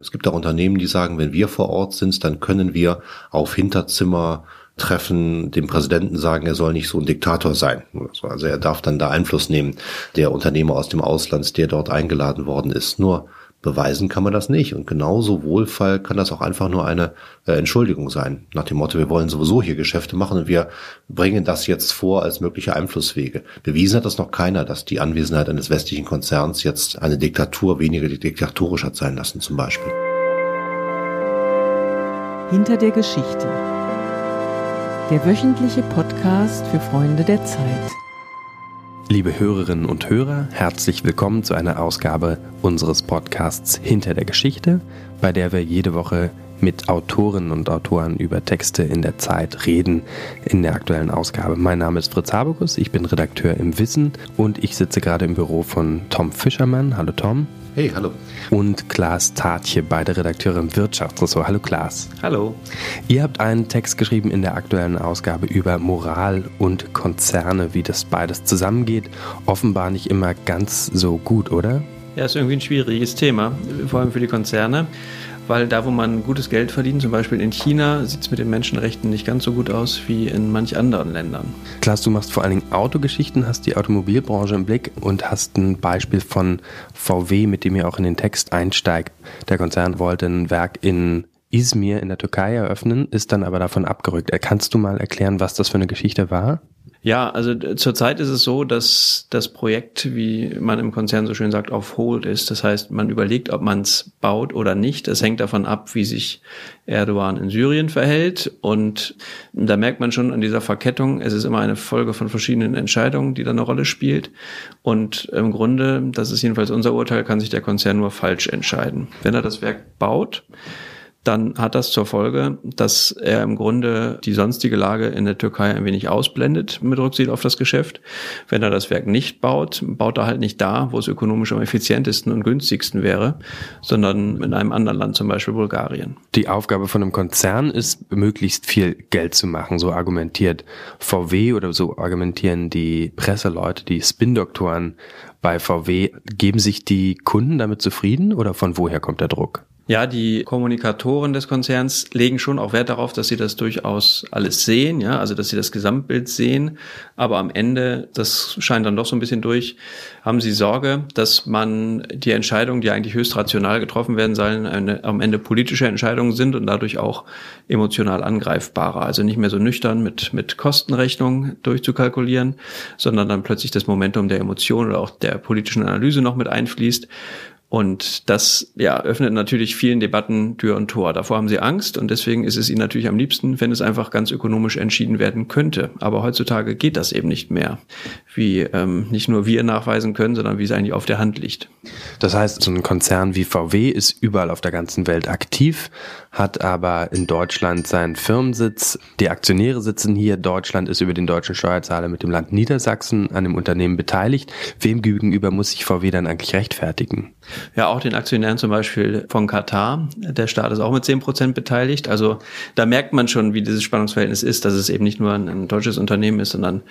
Es gibt auch Unternehmen, die sagen, wenn wir vor Ort sind, dann können wir auf Hinterzimmer treffen, dem Präsidenten sagen, er soll nicht so ein Diktator sein. Also er darf dann da Einfluss nehmen, der Unternehmer aus dem Ausland, der dort eingeladen worden ist. Nur beweisen kann man das nicht. Und genauso Wohlfall kann das auch einfach nur eine äh, Entschuldigung sein. Nach dem Motto, wir wollen sowieso hier Geschäfte machen und wir bringen das jetzt vor als mögliche Einflusswege. Bewiesen hat das noch keiner, dass die Anwesenheit eines westlichen Konzerns jetzt eine Diktatur weniger diktatorisch hat sein lassen zum Beispiel. Hinter der Geschichte. Der wöchentliche Podcast für Freunde der Zeit. Liebe Hörerinnen und Hörer, herzlich willkommen zu einer Ausgabe unseres Podcasts Hinter der Geschichte, bei der wir jede Woche mit Autorinnen und Autoren über Texte in der Zeit reden in der aktuellen Ausgabe. Mein Name ist Fritz Habekus, ich bin Redakteur im Wissen und ich sitze gerade im Büro von Tom Fischermann. Hallo Tom. Hey, hallo. Und Klaas Tatje, beide Redakteure im Wirtschaftsressort. Hallo Klaas. Hallo. Ihr habt einen Text geschrieben in der aktuellen Ausgabe über Moral und Konzerne, wie das beides zusammengeht. Offenbar nicht immer ganz so gut, oder? Ja, ist irgendwie ein schwieriges Thema, vor allem für die Konzerne weil da, wo man gutes Geld verdient, zum Beispiel in China, sieht es mit den Menschenrechten nicht ganz so gut aus wie in manch anderen Ländern. Klaas, du machst vor allen Dingen Autogeschichten, hast die Automobilbranche im Blick und hast ein Beispiel von VW, mit dem ihr auch in den Text einsteigt. Der Konzern wollte ein Werk in Izmir in der Türkei eröffnen, ist dann aber davon abgerückt. Kannst du mal erklären, was das für eine Geschichte war? Ja, also zurzeit ist es so, dass das Projekt, wie man im Konzern so schön sagt, auf Hold ist. Das heißt, man überlegt, ob man es baut oder nicht. Das hängt davon ab, wie sich Erdogan in Syrien verhält. Und da merkt man schon an dieser Verkettung, es ist immer eine Folge von verschiedenen Entscheidungen, die da eine Rolle spielt. Und im Grunde, das ist jedenfalls unser Urteil, kann sich der Konzern nur falsch entscheiden. Wenn er das Werk baut, dann hat das zur Folge, dass er im Grunde die sonstige Lage in der Türkei ein wenig ausblendet mit Rücksicht auf das Geschäft. Wenn er das Werk nicht baut, baut er halt nicht da, wo es ökonomisch am effizientesten und günstigsten wäre, sondern in einem anderen Land, zum Beispiel Bulgarien. Die Aufgabe von einem Konzern ist, möglichst viel Geld zu machen, so argumentiert VW oder so argumentieren die Presseleute, die Spin-Doktoren bei VW. Geben sich die Kunden damit zufrieden oder von woher kommt der Druck? Ja, die Kommunikatoren des Konzerns legen schon auch Wert darauf, dass sie das durchaus alles sehen, ja, also dass sie das Gesamtbild sehen. Aber am Ende, das scheint dann doch so ein bisschen durch, haben sie Sorge, dass man die Entscheidungen, die eigentlich höchst rational getroffen werden sollen, eine, am Ende politische Entscheidungen sind und dadurch auch emotional angreifbarer. Also nicht mehr so nüchtern mit, mit Kostenrechnung durchzukalkulieren, sondern dann plötzlich das Momentum der Emotion oder auch der politischen Analyse noch mit einfließt. Und das ja, öffnet natürlich vielen Debatten Tür und Tor. Davor haben sie Angst und deswegen ist es ihnen natürlich am liebsten, wenn es einfach ganz ökonomisch entschieden werden könnte. Aber heutzutage geht das eben nicht mehr, wie ähm, nicht nur wir nachweisen können, sondern wie es eigentlich auf der Hand liegt. Das heißt, so ein Konzern wie VW ist überall auf der ganzen Welt aktiv, hat aber in Deutschland seinen Firmensitz. Die Aktionäre sitzen hier. Deutschland ist über den deutschen Steuerzahler mit dem Land Niedersachsen an dem Unternehmen beteiligt. Wem gegenüber muss sich VW dann eigentlich rechtfertigen? Ja, auch den Aktionären zum Beispiel von Katar. Der Staat ist auch mit zehn Prozent beteiligt. Also da merkt man schon, wie dieses Spannungsverhältnis ist, dass es eben nicht nur ein, ein deutsches Unternehmen ist, sondern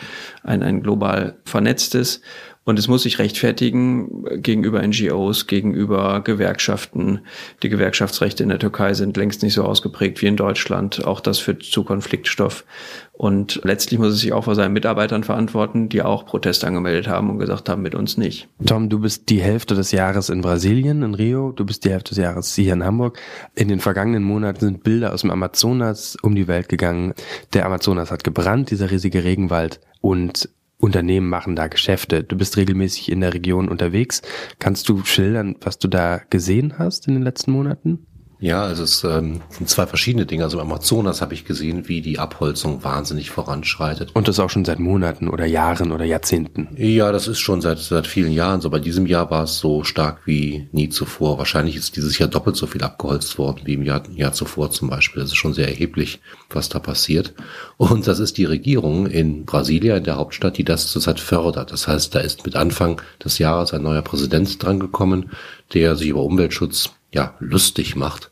ein, ein global vernetztes. Und es muss sich rechtfertigen gegenüber NGOs, gegenüber Gewerkschaften. Die Gewerkschaftsrechte in der Türkei sind längst nicht so ausgeprägt wie in Deutschland. Auch das führt zu Konfliktstoff. Und letztlich muss es sich auch vor seinen Mitarbeitern verantworten, die auch Protest angemeldet haben und gesagt haben, mit uns nicht. Tom, du bist die Hälfte des Jahres in Brasilien, in Rio. Du bist die Hälfte des Jahres hier in Hamburg. In den vergangenen Monaten sind Bilder aus dem Amazonas um die Welt gegangen. Der Amazonas hat gebrannt, dieser riesige Regenwald. Und Unternehmen machen da Geschäfte. Du bist regelmäßig in der Region unterwegs. Kannst du schildern, was du da gesehen hast in den letzten Monaten? Ja, also es ähm, sind zwei verschiedene Dinge. Also im Amazonas habe ich gesehen, wie die Abholzung wahnsinnig voranschreitet. Und das auch schon seit Monaten oder Jahren oder Jahrzehnten. Ja, das ist schon seit seit vielen Jahren. So bei diesem Jahr war es so stark wie nie zuvor. Wahrscheinlich ist dieses Jahr doppelt so viel abgeholzt worden wie im Jahr, Jahr zuvor zum Beispiel. Das ist schon sehr erheblich, was da passiert. Und das ist die Regierung in Brasilia, in der Hauptstadt, die das zurzeit fördert. Das heißt, da ist mit Anfang des Jahres ein neuer Präsident drangekommen, der sich über Umweltschutz ja lustig macht,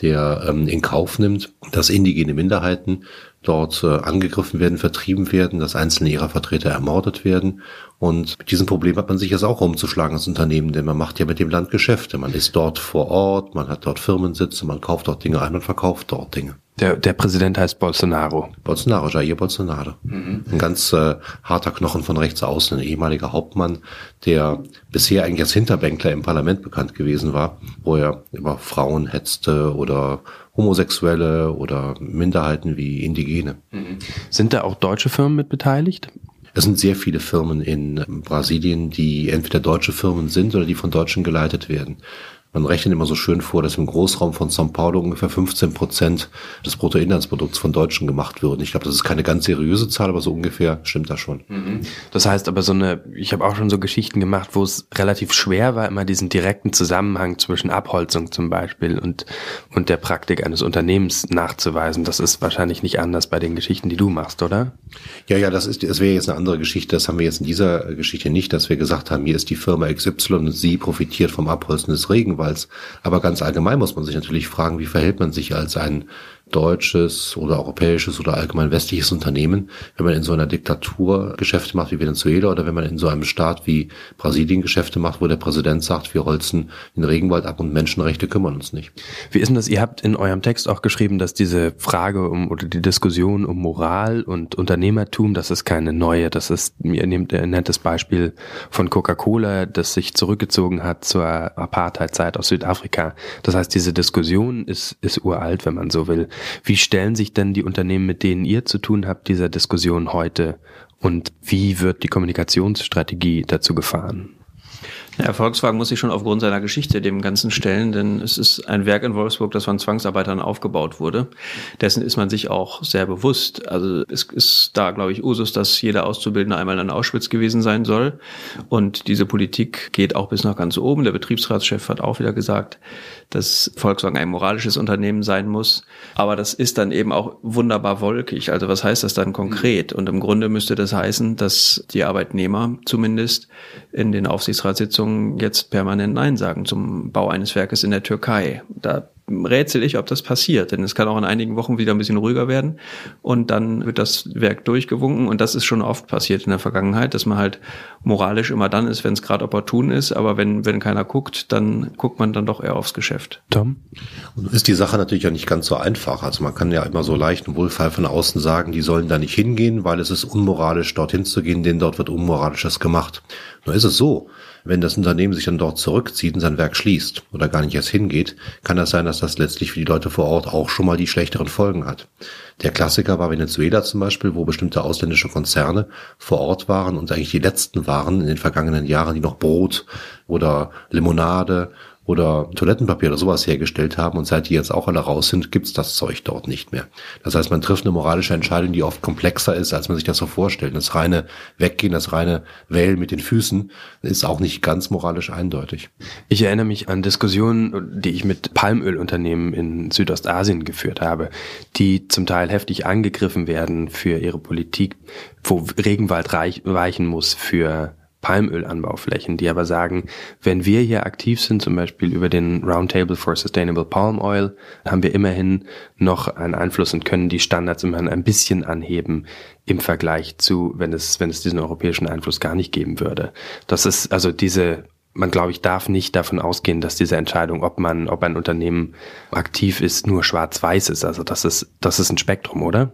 der ähm, in Kauf nimmt, dass indigene Minderheiten dort äh, angegriffen werden, vertrieben werden, dass einzelne ihrer Vertreter ermordet werden. Und mit diesem Problem hat man sich jetzt auch umzuschlagen als Unternehmen, denn man macht ja mit dem Land Geschäfte. Man ist dort vor Ort, man hat dort Firmensitze, man kauft dort Dinge ein und verkauft dort Dinge. Der, der Präsident heißt Bolsonaro. Bolsonaro, Jair Bolsonaro. Mhm. Ein ganz äh, harter Knochen von rechts außen, ein ehemaliger Hauptmann, der bisher eigentlich als Hinterbänkler im Parlament bekannt gewesen war, wo er über Frauen hetzte oder Homosexuelle oder Minderheiten wie Indigene. Mhm. Sind da auch deutsche Firmen mit beteiligt? Es sind sehr viele Firmen in Brasilien, die entweder deutsche Firmen sind oder die von Deutschen geleitet werden. Man rechnet immer so schön vor, dass im Großraum von São Paulo ungefähr 15 Prozent des Bruttoinlandsprodukts von Deutschen gemacht würden. Ich glaube, das ist keine ganz seriöse Zahl, aber so ungefähr stimmt das schon. Mhm. Das heißt aber so eine, ich habe auch schon so Geschichten gemacht, wo es relativ schwer war, immer diesen direkten Zusammenhang zwischen Abholzung zum Beispiel und, und der Praktik eines Unternehmens nachzuweisen. Das ist wahrscheinlich nicht anders bei den Geschichten, die du machst, oder? Ja, ja, das ist, das wäre jetzt eine andere Geschichte. Das haben wir jetzt in dieser Geschichte nicht, dass wir gesagt haben, hier ist die Firma XY und sie profitiert vom Abholzen des Regenwalds jeweils. Aber ganz allgemein muss man sich natürlich fragen, wie verhält man sich als ein deutsches oder europäisches oder allgemein westliches Unternehmen, wenn man in so einer Diktatur Geschäfte macht wie Venezuela oder wenn man in so einem Staat wie Brasilien Geschäfte macht, wo der Präsident sagt, wir holzen den Regenwald ab und Menschenrechte kümmern uns nicht. Wie ist denn das? Ihr habt in eurem Text auch geschrieben, dass diese Frage um oder die Diskussion um Moral und Unternehmertum, das ist keine neue, das ist, ihr nehmt, ihr nennt das Beispiel von Coca-Cola, das sich zurückgezogen hat zur Apartheidzeit aus Südafrika. Das heißt, diese Diskussion ist, ist uralt, wenn man so will. Wie stellen sich denn die Unternehmen, mit denen ihr zu tun habt, dieser Diskussion heute? Und wie wird die Kommunikationsstrategie dazu gefahren? Ja, Volkswagen muss sich schon aufgrund seiner Geschichte dem Ganzen stellen, denn es ist ein Werk in Wolfsburg, das von Zwangsarbeitern aufgebaut wurde. Dessen ist man sich auch sehr bewusst. Also es ist da, glaube ich, Usus, dass jeder Auszubildende einmal in Auschwitz gewesen sein soll. Und diese Politik geht auch bis nach ganz oben. Der Betriebsratschef hat auch wieder gesagt, dass Volkswagen ein moralisches Unternehmen sein muss. Aber das ist dann eben auch wunderbar wolkig. Also was heißt das dann konkret? Und im Grunde müsste das heißen, dass die Arbeitnehmer zumindest in den Aufsichtsratssitzungen jetzt permanent Nein sagen zum Bau eines Werkes in der Türkei. Da rätsel ich, ob das passiert, denn es kann auch in einigen Wochen wieder ein bisschen ruhiger werden und dann wird das Werk durchgewunken und das ist schon oft passiert in der Vergangenheit, dass man halt moralisch immer dann ist, wenn es gerade opportun ist, aber wenn, wenn keiner guckt, dann guckt man dann doch eher aufs Geschäft. Tom? Und ist die Sache natürlich ja nicht ganz so einfach. Also man kann ja immer so leicht und wohlfeil von außen sagen, die sollen da nicht hingehen, weil es ist unmoralisch, dorthin zu gehen, denn dort wird Unmoralisches gemacht. Nur ist es so, wenn das Unternehmen sich dann dort zurückzieht und sein Werk schließt oder gar nicht erst hingeht, kann das sein, dass das letztlich für die Leute vor Ort auch schon mal die schlechteren Folgen hat. Der Klassiker war Venezuela zum Beispiel, wo bestimmte ausländische Konzerne vor Ort waren und eigentlich die letzten waren in den vergangenen Jahren, die noch Brot oder Limonade oder Toilettenpapier oder sowas hergestellt haben und seit die jetzt auch alle raus sind, gibt's das Zeug dort nicht mehr. Das heißt, man trifft eine moralische Entscheidung, die oft komplexer ist, als man sich das so vorstellt. Das reine Weggehen, das reine Wählen mit den Füßen ist auch nicht ganz moralisch eindeutig. Ich erinnere mich an Diskussionen, die ich mit Palmölunternehmen in Südostasien geführt habe, die zum Teil heftig angegriffen werden für ihre Politik, wo Regenwald weichen muss für Palmölanbauflächen, die aber sagen, wenn wir hier aktiv sind, zum Beispiel über den Roundtable for Sustainable Palm Oil, haben wir immerhin noch einen Einfluss und können die Standards immerhin ein bisschen anheben im Vergleich zu, wenn es, wenn es diesen europäischen Einfluss gar nicht geben würde. Das ist also diese man glaube ich darf nicht davon ausgehen, dass diese Entscheidung, ob man, ob ein Unternehmen aktiv ist, nur schwarz-weiß ist. Also das ist, das ist ein Spektrum, oder?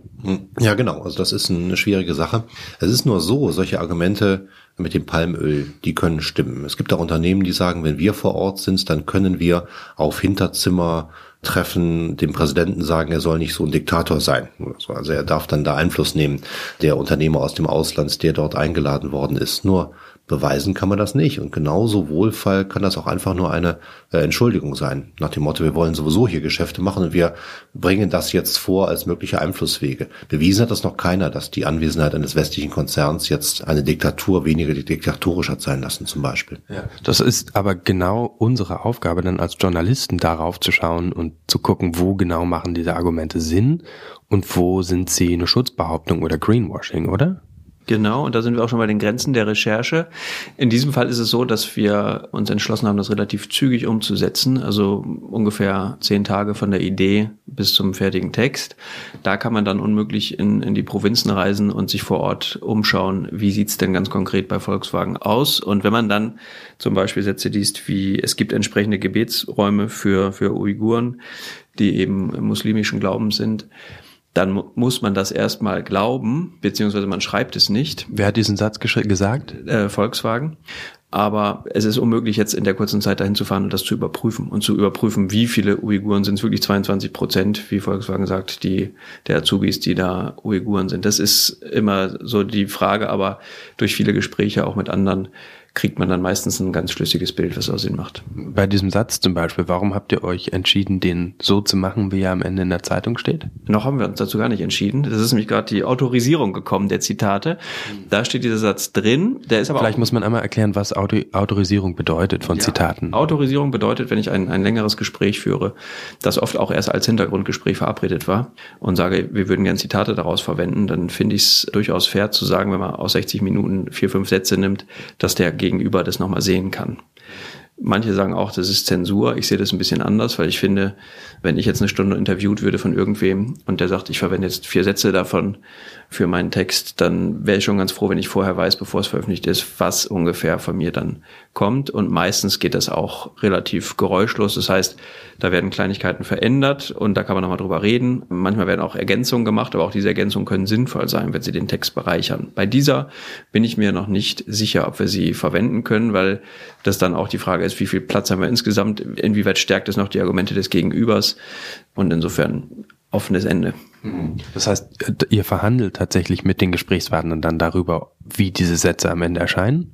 Ja, genau. Also das ist eine schwierige Sache. Es ist nur so, solche Argumente mit dem Palmöl, die können stimmen. Es gibt auch Unternehmen, die sagen, wenn wir vor Ort sind, dann können wir auf Hinterzimmer treffen, dem Präsidenten sagen, er soll nicht so ein Diktator sein. Also er darf dann da Einfluss nehmen, der Unternehmer aus dem Ausland, der dort eingeladen worden ist. Nur beweisen kann man das nicht. Und genauso Wohlfall kann das auch einfach nur eine äh, Entschuldigung sein. Nach dem Motto, wir wollen sowieso hier Geschäfte machen und wir bringen das jetzt vor als mögliche Einflusswege. Bewiesen hat das noch keiner, dass die Anwesenheit eines westlichen Konzerns jetzt eine Diktatur weniger diktatorisch hat sein lassen, zum Beispiel. Ja. Das ist aber genau unsere Aufgabe, dann als Journalisten darauf zu schauen und zu gucken, wo genau machen diese Argumente Sinn und wo sind sie eine Schutzbehauptung oder Greenwashing, oder? Genau, und da sind wir auch schon bei den Grenzen der Recherche. In diesem Fall ist es so, dass wir uns entschlossen haben, das relativ zügig umzusetzen, also ungefähr zehn Tage von der Idee bis zum fertigen Text. Da kann man dann unmöglich in, in die Provinzen reisen und sich vor Ort umschauen, wie sieht's denn ganz konkret bei Volkswagen aus. Und wenn man dann zum Beispiel Sätze liest wie, es gibt entsprechende Gebetsräume für, für Uiguren, die eben muslimischen Glaubens sind, dann muss man das erstmal glauben, beziehungsweise man schreibt es nicht. Wer hat diesen Satz gesagt? Äh, Volkswagen. Aber es ist unmöglich, jetzt in der kurzen Zeit dahin zu fahren und das zu überprüfen und zu überprüfen, wie viele Uiguren sind es wirklich 22 Prozent, wie Volkswagen sagt, die der Azubis, die da Uiguren sind. Das ist immer so die Frage, aber durch viele Gespräche auch mit anderen kriegt man dann meistens ein ganz schlüssiges Bild, was Sinn macht. Bei diesem Satz zum Beispiel, warum habt ihr euch entschieden, den so zu machen, wie er am Ende in der Zeitung steht? Noch haben wir uns dazu gar nicht entschieden. Das ist nämlich gerade die Autorisierung gekommen der Zitate. Da steht dieser Satz drin. Der ist aber Vielleicht muss man einmal erklären, was Auto Autorisierung bedeutet von ja. Zitaten. Autorisierung bedeutet, wenn ich ein, ein längeres Gespräch führe, das oft auch erst als Hintergrundgespräch verabredet war und sage, wir würden gerne Zitate daraus verwenden, dann finde ich es durchaus fair zu sagen, wenn man aus 60 Minuten vier, fünf Sätze nimmt, dass der Gegenüber das nochmal sehen kann. Manche sagen auch, das ist Zensur. Ich sehe das ein bisschen anders, weil ich finde, wenn ich jetzt eine Stunde interviewt würde von irgendwem und der sagt, ich verwende jetzt vier Sätze davon für meinen Text, dann wäre ich schon ganz froh, wenn ich vorher weiß, bevor es veröffentlicht ist, was ungefähr von mir dann kommt. Und meistens geht das auch relativ geräuschlos. Das heißt, da werden Kleinigkeiten verändert und da kann man nochmal drüber reden. Manchmal werden auch Ergänzungen gemacht, aber auch diese Ergänzungen können sinnvoll sein, wenn sie den Text bereichern. Bei dieser bin ich mir noch nicht sicher, ob wir sie verwenden können, weil das dann auch die Frage ist, wie viel Platz haben wir insgesamt, inwieweit stärkt es noch die Argumente des Gegenübers und insofern offenes Ende. Das heißt, ihr verhandelt tatsächlich mit den Gesprächspartnern dann darüber, wie diese Sätze am Ende erscheinen?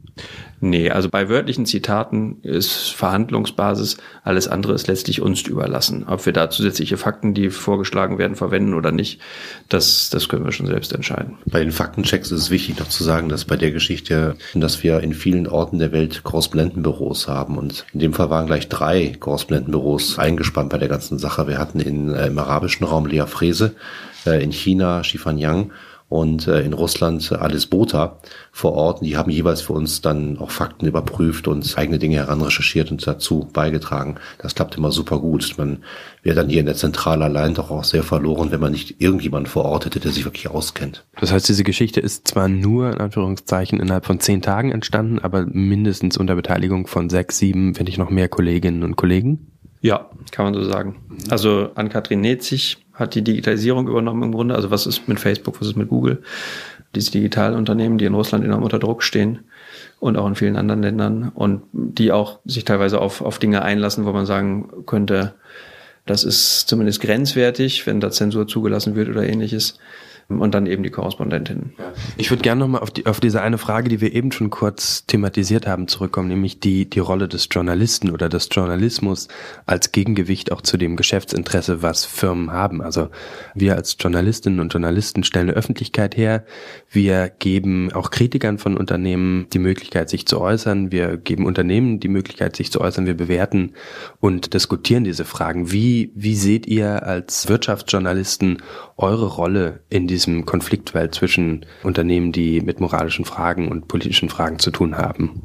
Nee, also bei wörtlichen Zitaten ist Verhandlungsbasis, alles andere ist letztlich uns überlassen. Ob wir da zusätzliche Fakten, die vorgeschlagen werden, verwenden oder nicht, das, das können wir schon selbst entscheiden. Bei den Faktenchecks ist es wichtig noch zu sagen, dass bei der Geschichte, dass wir in vielen Orten der Welt Korrespondentenbüros haben und in dem Fall waren gleich drei Korrespondentenbüros eingespannt bei der ganzen Sache. Wir hatten in, äh, im arabischen Raum Lea Frese, äh, in China Shifan Yang und äh, in Russland Alice Bota vor Ort. Die haben jeweils für uns dann auch Fakten überprüft und eigene Dinge heranrecherchiert und dazu beigetragen. Das klappt immer super gut. Man wäre dann hier in der Zentrale allein doch auch sehr verloren, wenn man nicht irgendjemanden vor Ort hätte, der sich wirklich auskennt. Das heißt, diese Geschichte ist zwar nur in Anführungszeichen innerhalb von zehn Tagen entstanden, aber mindestens unter Beteiligung von sechs, sieben, wenn nicht noch mehr Kolleginnen und Kollegen. Ja, kann man so sagen. Also an Kathrin Netzig hat die Digitalisierung übernommen im Grunde. Also was ist mit Facebook, was ist mit Google? Diese Digitalunternehmen, die in Russland enorm unter Druck stehen und auch in vielen anderen Ländern und die auch sich teilweise auf, auf Dinge einlassen, wo man sagen könnte, das ist zumindest grenzwertig, wenn da Zensur zugelassen wird oder ähnliches und dann eben die Korrespondentin. Ich würde gerne nochmal auf, die, auf diese eine Frage, die wir eben schon kurz thematisiert haben, zurückkommen, nämlich die, die Rolle des Journalisten oder des Journalismus als Gegengewicht auch zu dem Geschäftsinteresse, was Firmen haben. Also wir als Journalistinnen und Journalisten stellen eine Öffentlichkeit her, wir geben auch Kritikern von Unternehmen die Möglichkeit, sich zu äußern, wir geben Unternehmen die Möglichkeit, sich zu äußern, wir bewerten und diskutieren diese Fragen. Wie, wie seht ihr als Wirtschaftsjournalisten eure Rolle in diesem Konfliktwelt zwischen Unternehmen, die mit moralischen Fragen und politischen Fragen zu tun haben?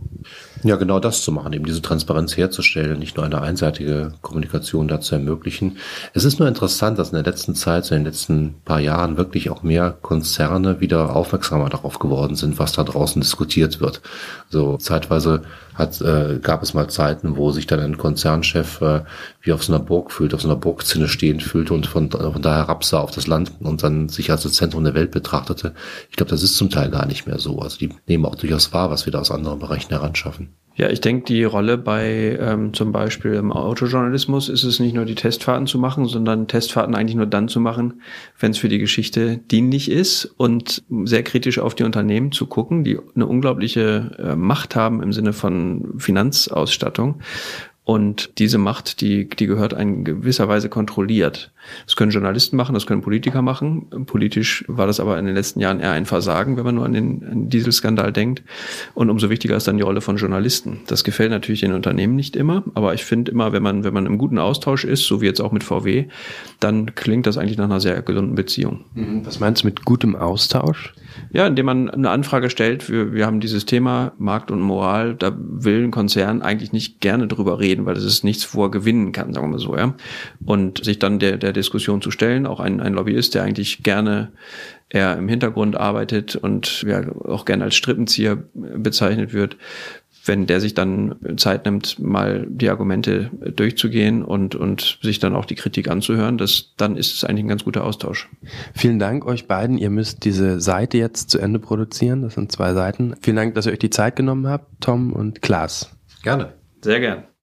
Ja, genau das zu machen, eben diese Transparenz herzustellen, nicht nur eine einseitige Kommunikation dazu ermöglichen. Es ist nur interessant, dass in der letzten Zeit, so in den letzten paar Jahren wirklich auch mehr Konzerne wieder aufmerksamer darauf geworden sind, was da draußen diskutiert wird. So zeitweise hat, äh, gab es mal Zeiten, wo sich dann ein Konzernchef äh, wie auf so einer Burg fühlt, auf so einer Burgzinne stehend fühlte und von, von da herabsah auf das Land und dann sich als das Zentrum der Welt betrachtete. Ich glaube, das ist zum Teil gar nicht mehr so. Also die nehmen auch durchaus wahr, was wir da aus anderen Bereichen heranschaffen. Ja, ich denke, die Rolle bei ähm, zum Beispiel im Autojournalismus ist es nicht nur die Testfahrten zu machen, sondern Testfahrten eigentlich nur dann zu machen, wenn es für die Geschichte dienlich ist und sehr kritisch auf die Unternehmen zu gucken, die eine unglaubliche äh, Macht haben im Sinne von Finanzausstattung Und diese Macht, die, die gehört in gewisser Weise kontrolliert. Das können Journalisten machen, das können Politiker machen. Politisch war das aber in den letzten Jahren eher ein Versagen, wenn man nur an den, an den Dieselskandal denkt. Und umso wichtiger ist dann die Rolle von Journalisten. Das gefällt natürlich den Unternehmen nicht immer, aber ich finde immer, wenn man, wenn man im guten Austausch ist, so wie jetzt auch mit VW, dann klingt das eigentlich nach einer sehr gesunden Beziehung. Mhm. Was meinst du mit gutem Austausch? Ja, indem man eine Anfrage stellt, wir, wir haben dieses Thema Markt und Moral, da will ein Konzern eigentlich nicht gerne drüber reden, weil das ist nichts, wo er gewinnen kann, sagen wir mal so, ja. Und sich dann der, der Diskussion zu stellen, auch ein, ein Lobbyist, der eigentlich gerne eher im Hintergrund arbeitet und ja, auch gerne als Strippenzieher bezeichnet wird, wenn der sich dann Zeit nimmt, mal die Argumente durchzugehen und, und sich dann auch die Kritik anzuhören, das, dann ist es eigentlich ein ganz guter Austausch. Vielen Dank euch beiden. Ihr müsst diese Seite jetzt zu Ende produzieren. Das sind zwei Seiten. Vielen Dank, dass ihr euch die Zeit genommen habt, Tom und Klaas. Gerne. Sehr gern.